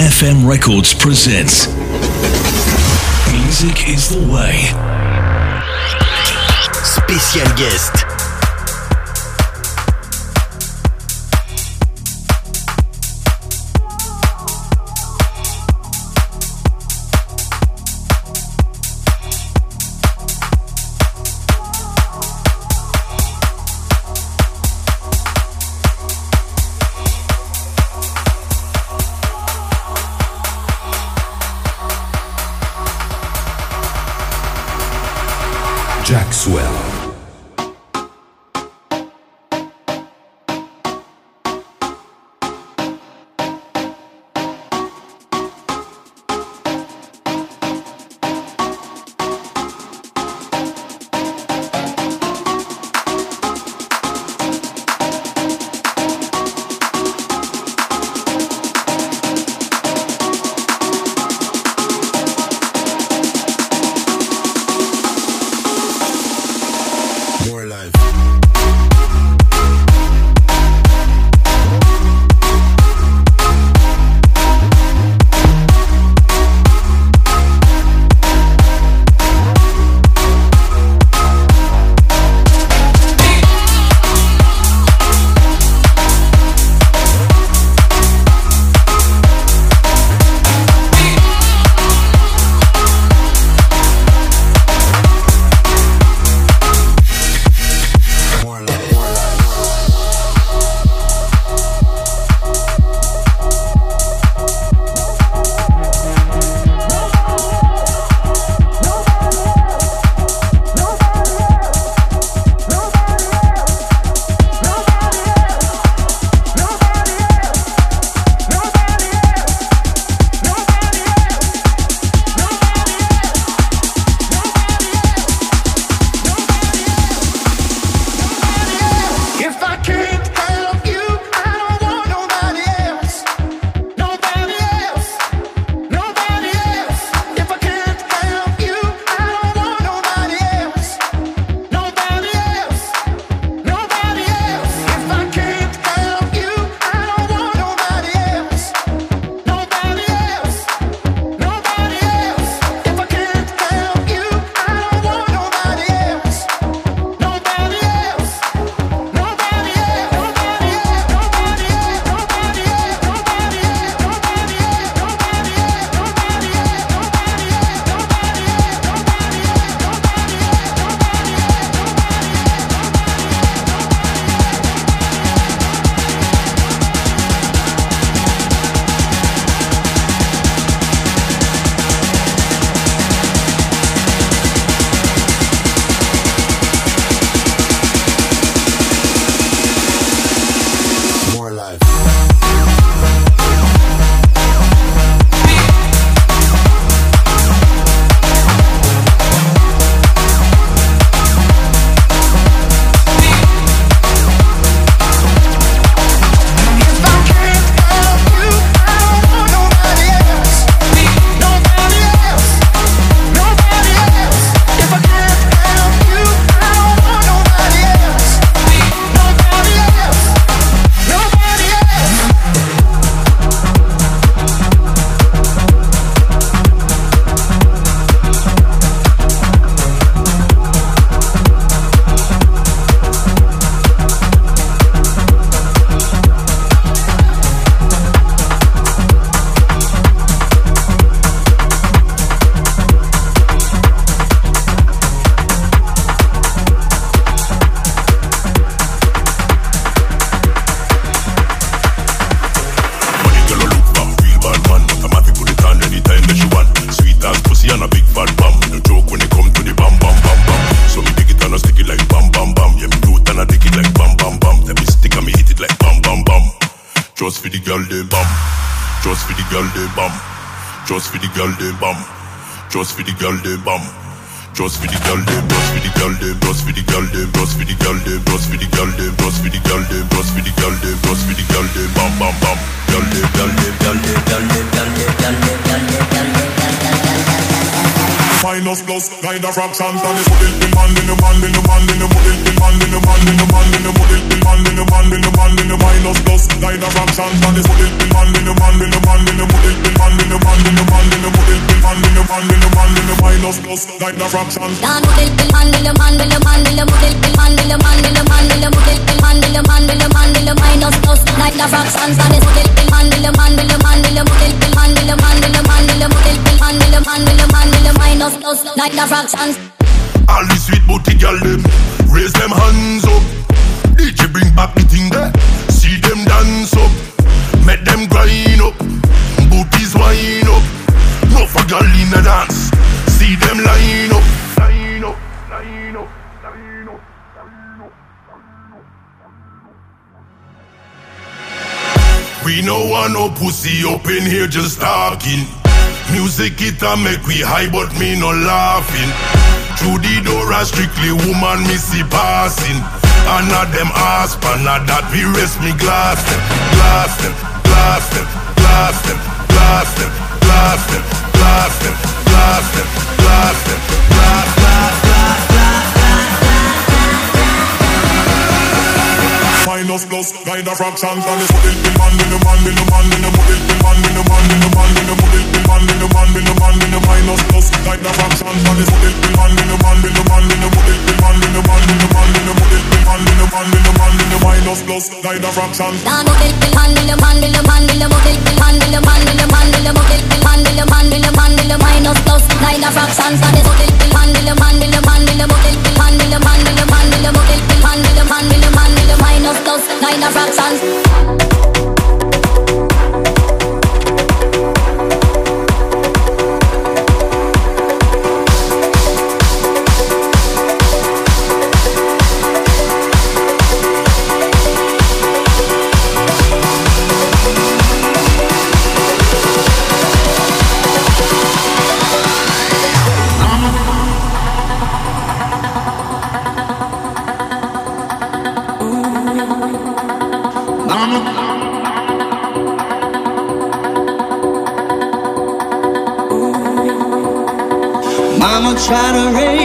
FM Records presents Music is the Way. Spécial guest. Just for the girl them bam. Just for the girl them, just for the girl them, just for the girl them, just for the girl them, just for the girl them, just for the girl them, just for the girl them, just for the girl them, bam bam bam. Girl them, girl them, girl them, girl them, girl them, girl them, girl them, girl them, girl them. Find us plus and it's model the man in the man in the man in the the man in the man in the man in the the man in the man in the man in the minus plus of fractions and it's model the man in the man in the man in the model the man in the man in the man in the model the man in the man in the man in the minus plus kind of fractions Dan model the man in the man in the man in the model the man in the man in the man in the model the man in the man in the man in the minus plus of fractions and it's model the man in the man in the man in the model the man in the man in the man in the model the man in the man in the man in the minus plus kind of fractions All the sweet booty girl them Raise them hands up. DJ bring back the thing there. See them dance up. Make them grind up. Booties wind up. No for girl in a dance. See them Line up, line up, line up, line up. We no want no pussy up in here just talking. Music it a make we high, but me no laughing. Through the door, a strictly woman me see passing. And not them ass, but not that we rest me glass them, glass them, glass them, glass them, glass them, glass them, glass them, glass them, glass them, glass, glass, minus plus kind of fractions and it's model the man in the man in the man in the model the man in the man in the man in the model the man in the man in the man in the minus plus kind of fractions and it's model the man in the man in the man in the model the man in the man in the man in the model the man in the man in the man in the minus plus kind of fractions Dan model the man in the man in the man in the model the man in the man in the man in the model the man in the man in the man in the minus plus kind of fractions and it's model the man in the man in the man in the the man in the man in the man in the the man in the man in the man in the minus Nine of rock songs. shattering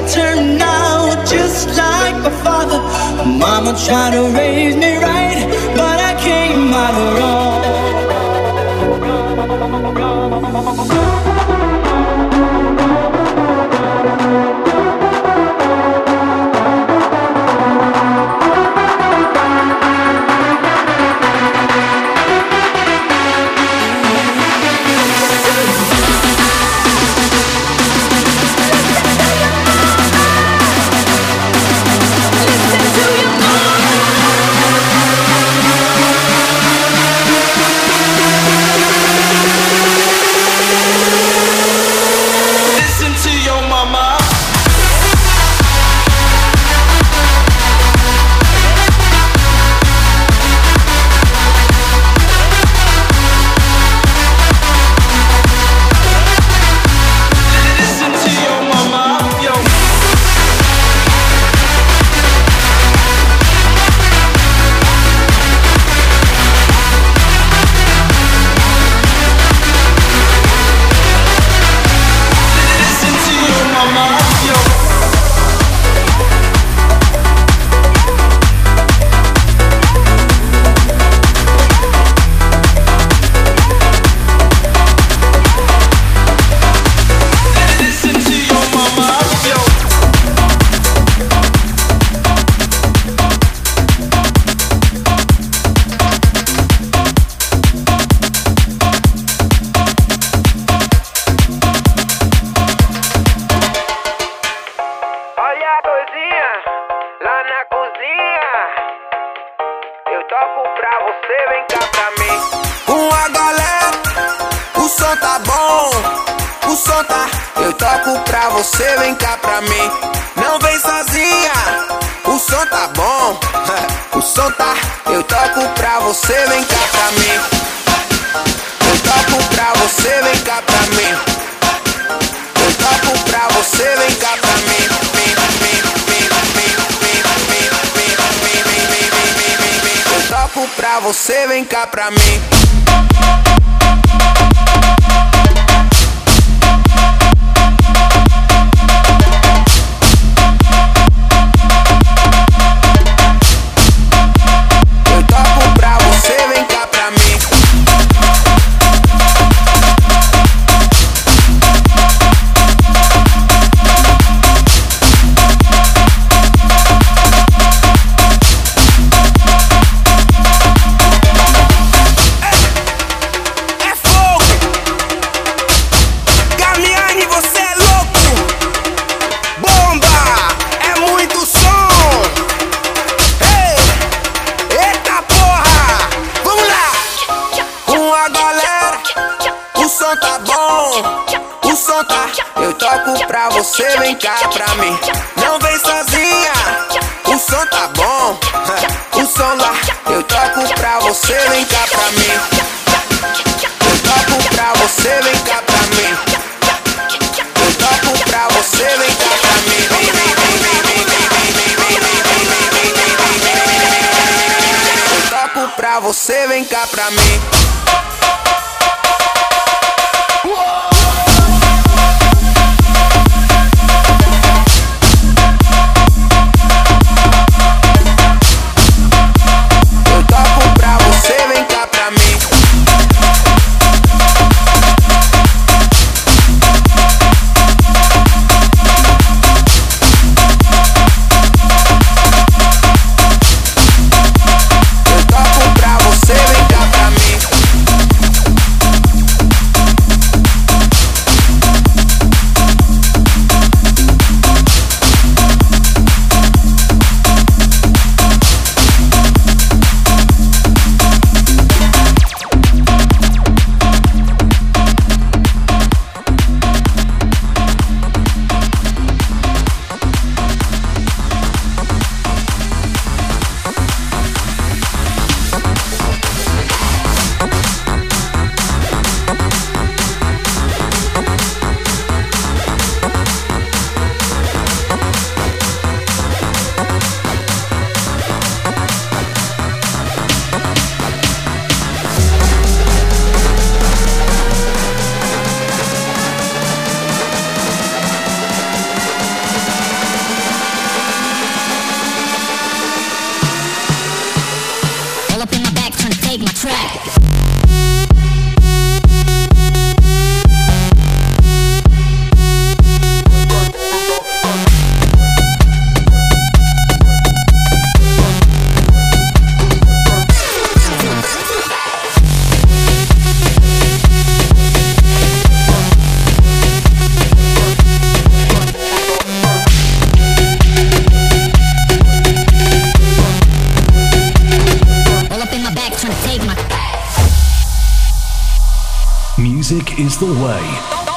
I turned out just like my father. Mama tried to raise me right, but I came out wrong. Você, vem cá pra mim. Não vem sozinha, o som tá bom, o som tá. Eu toco pra você, vem cá pra mim. Eu toco pra você, vem cá pra mim. Eu toco pra você, vem cá pra mim. toco pra você, vem cá pra mim. Pra você, vem cá pra mim. Is the way.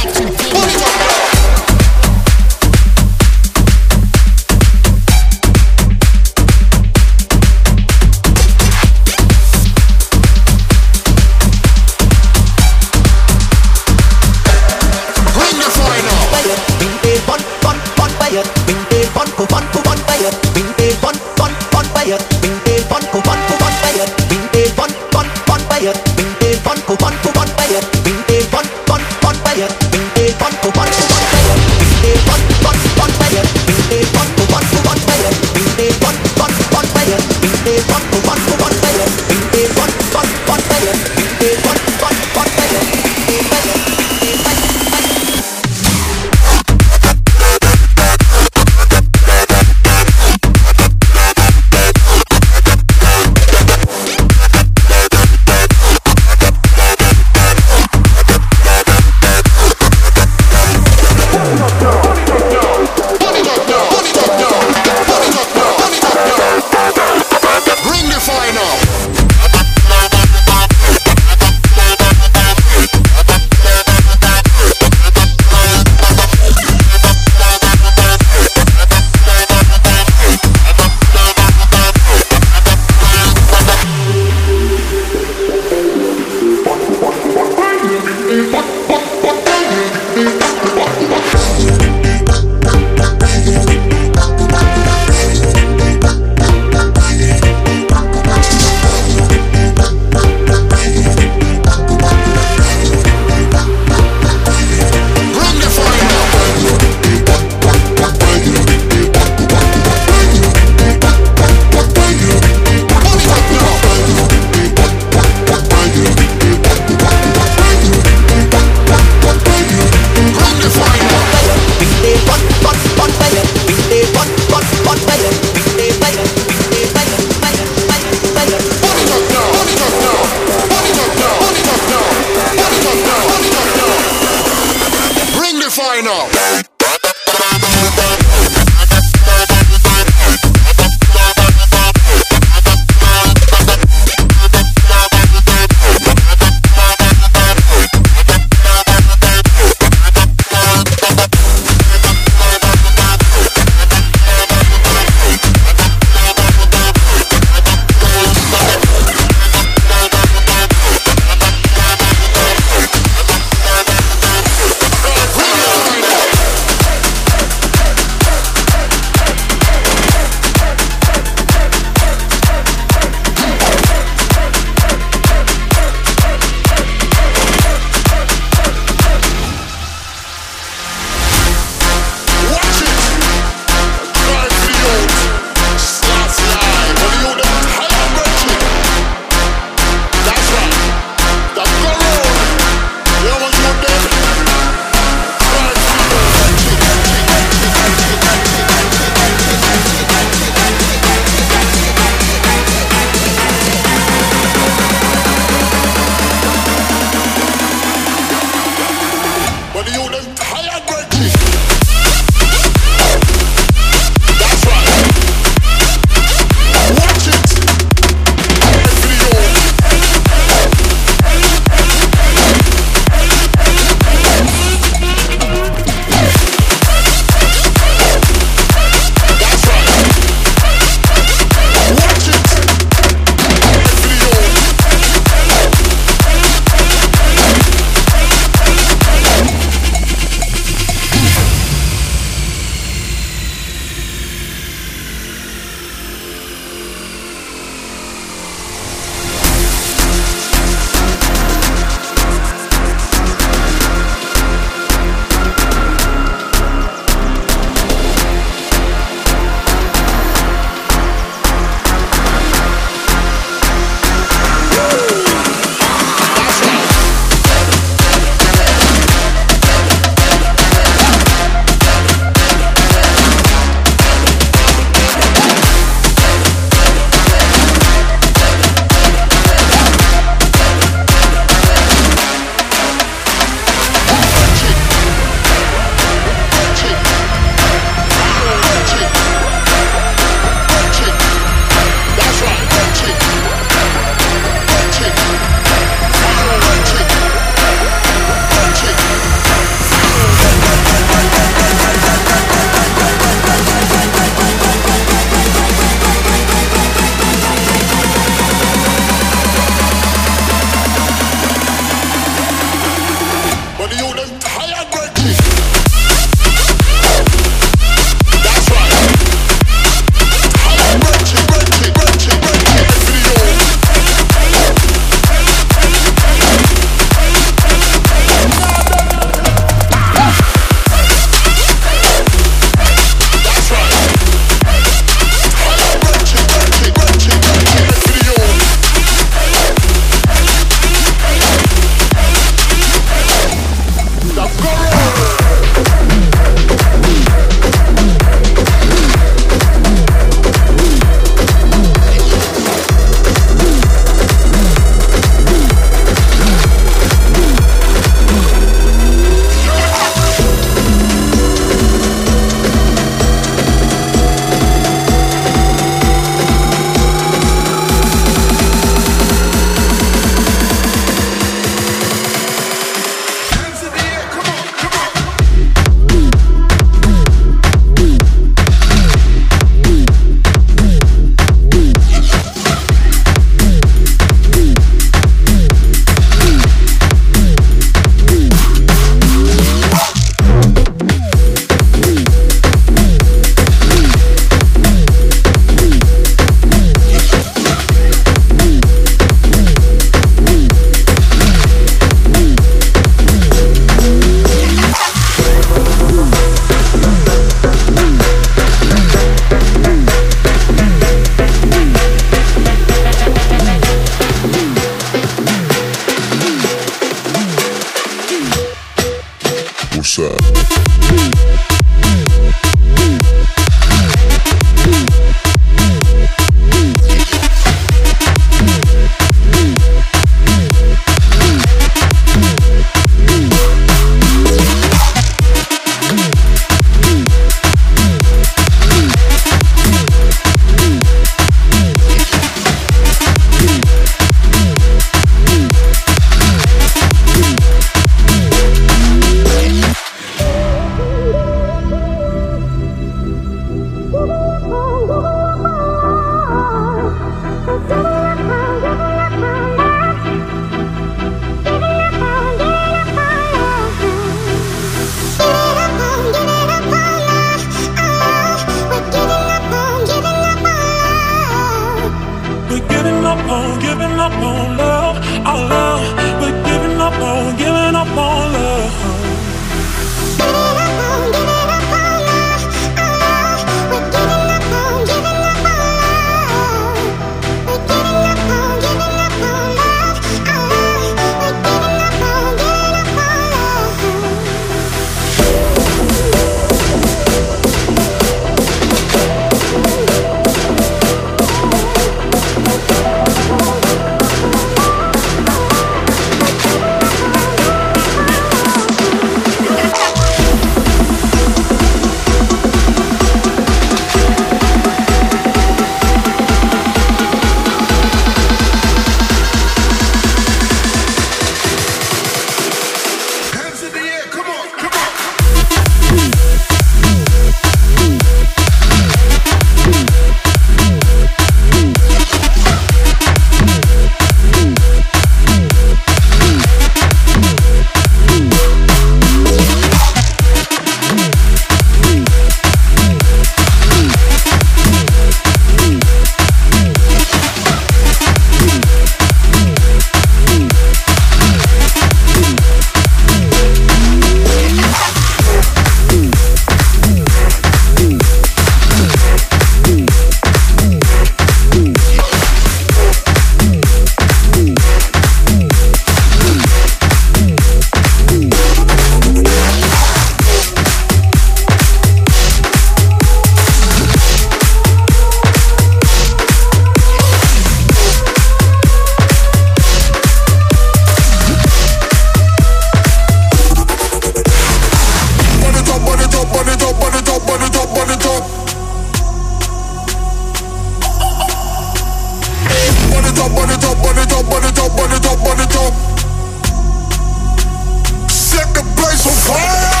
set the place on fire.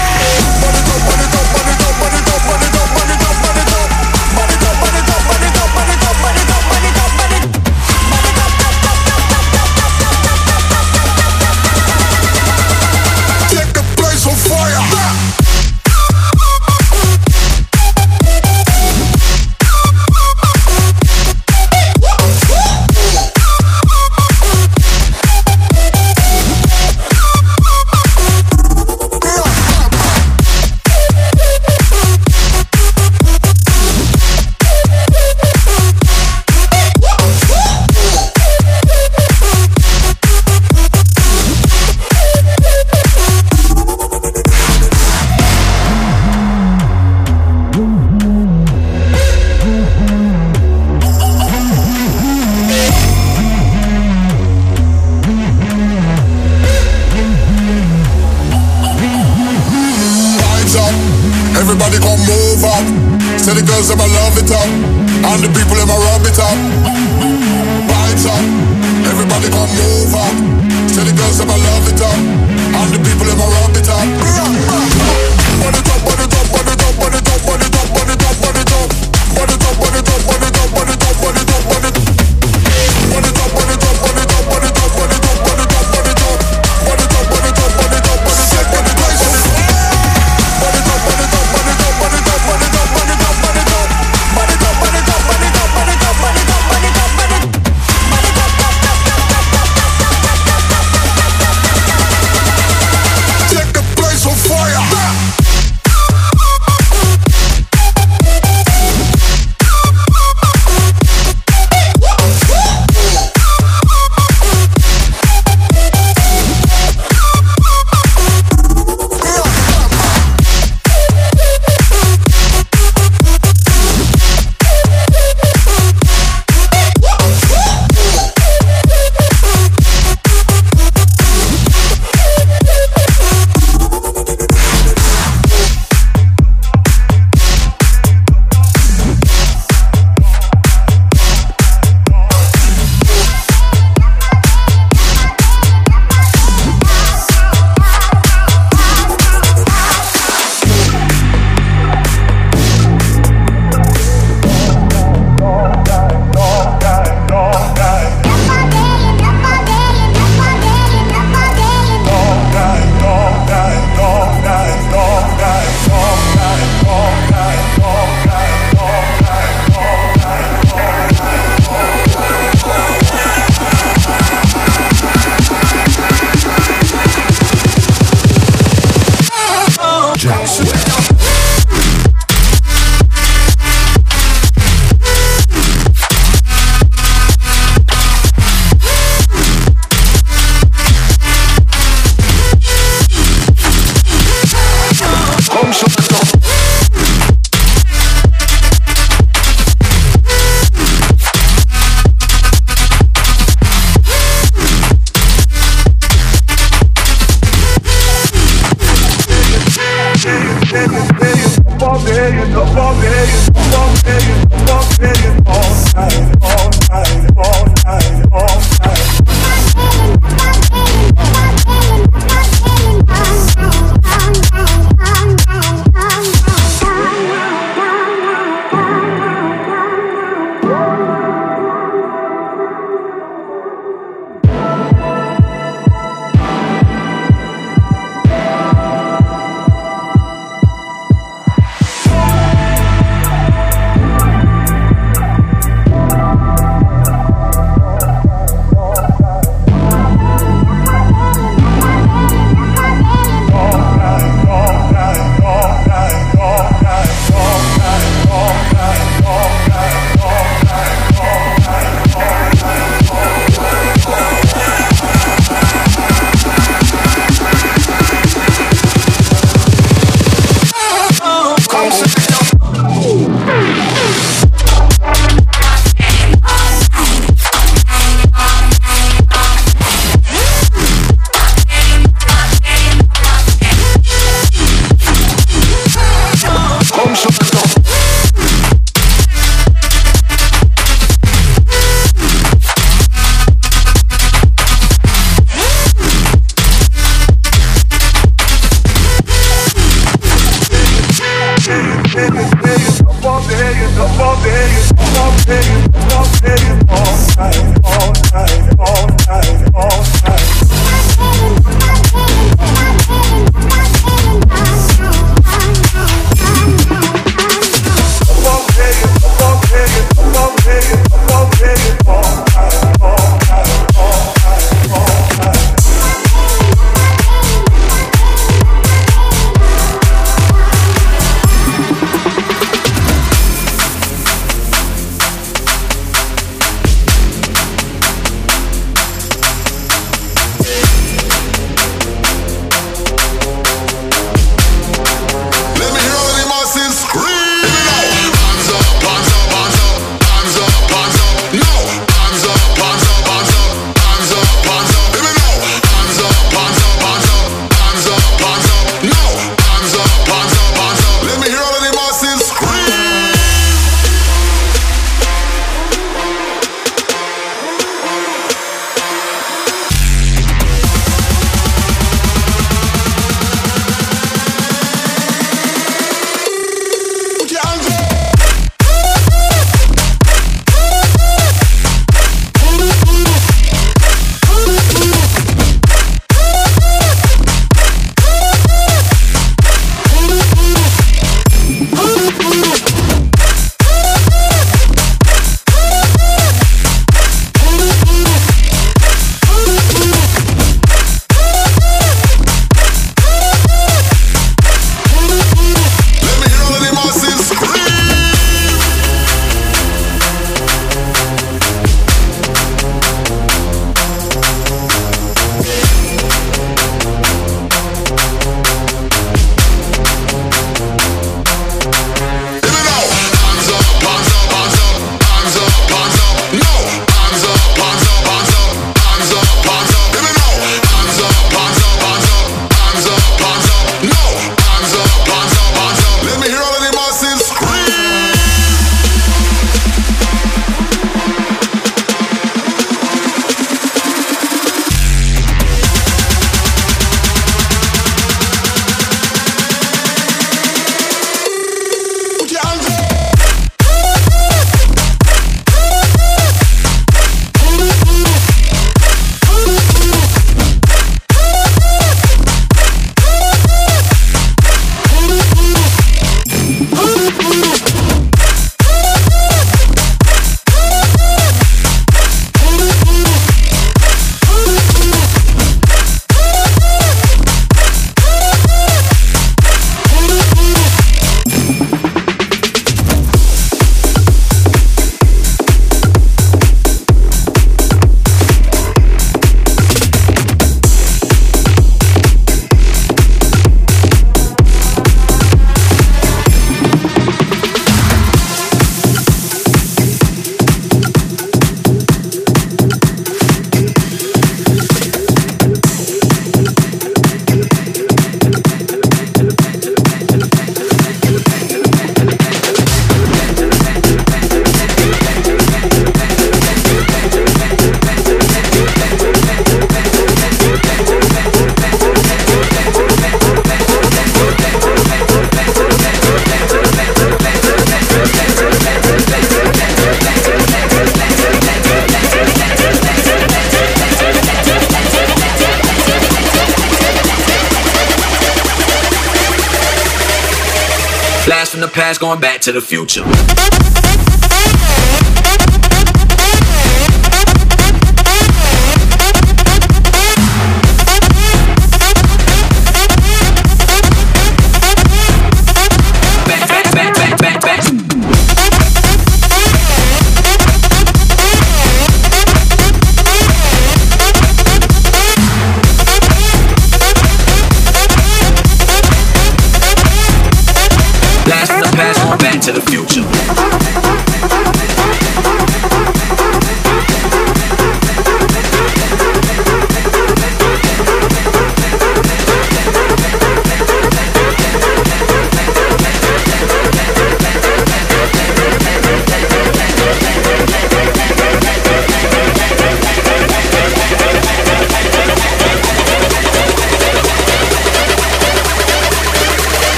To the future.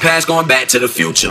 Past, going back to the future.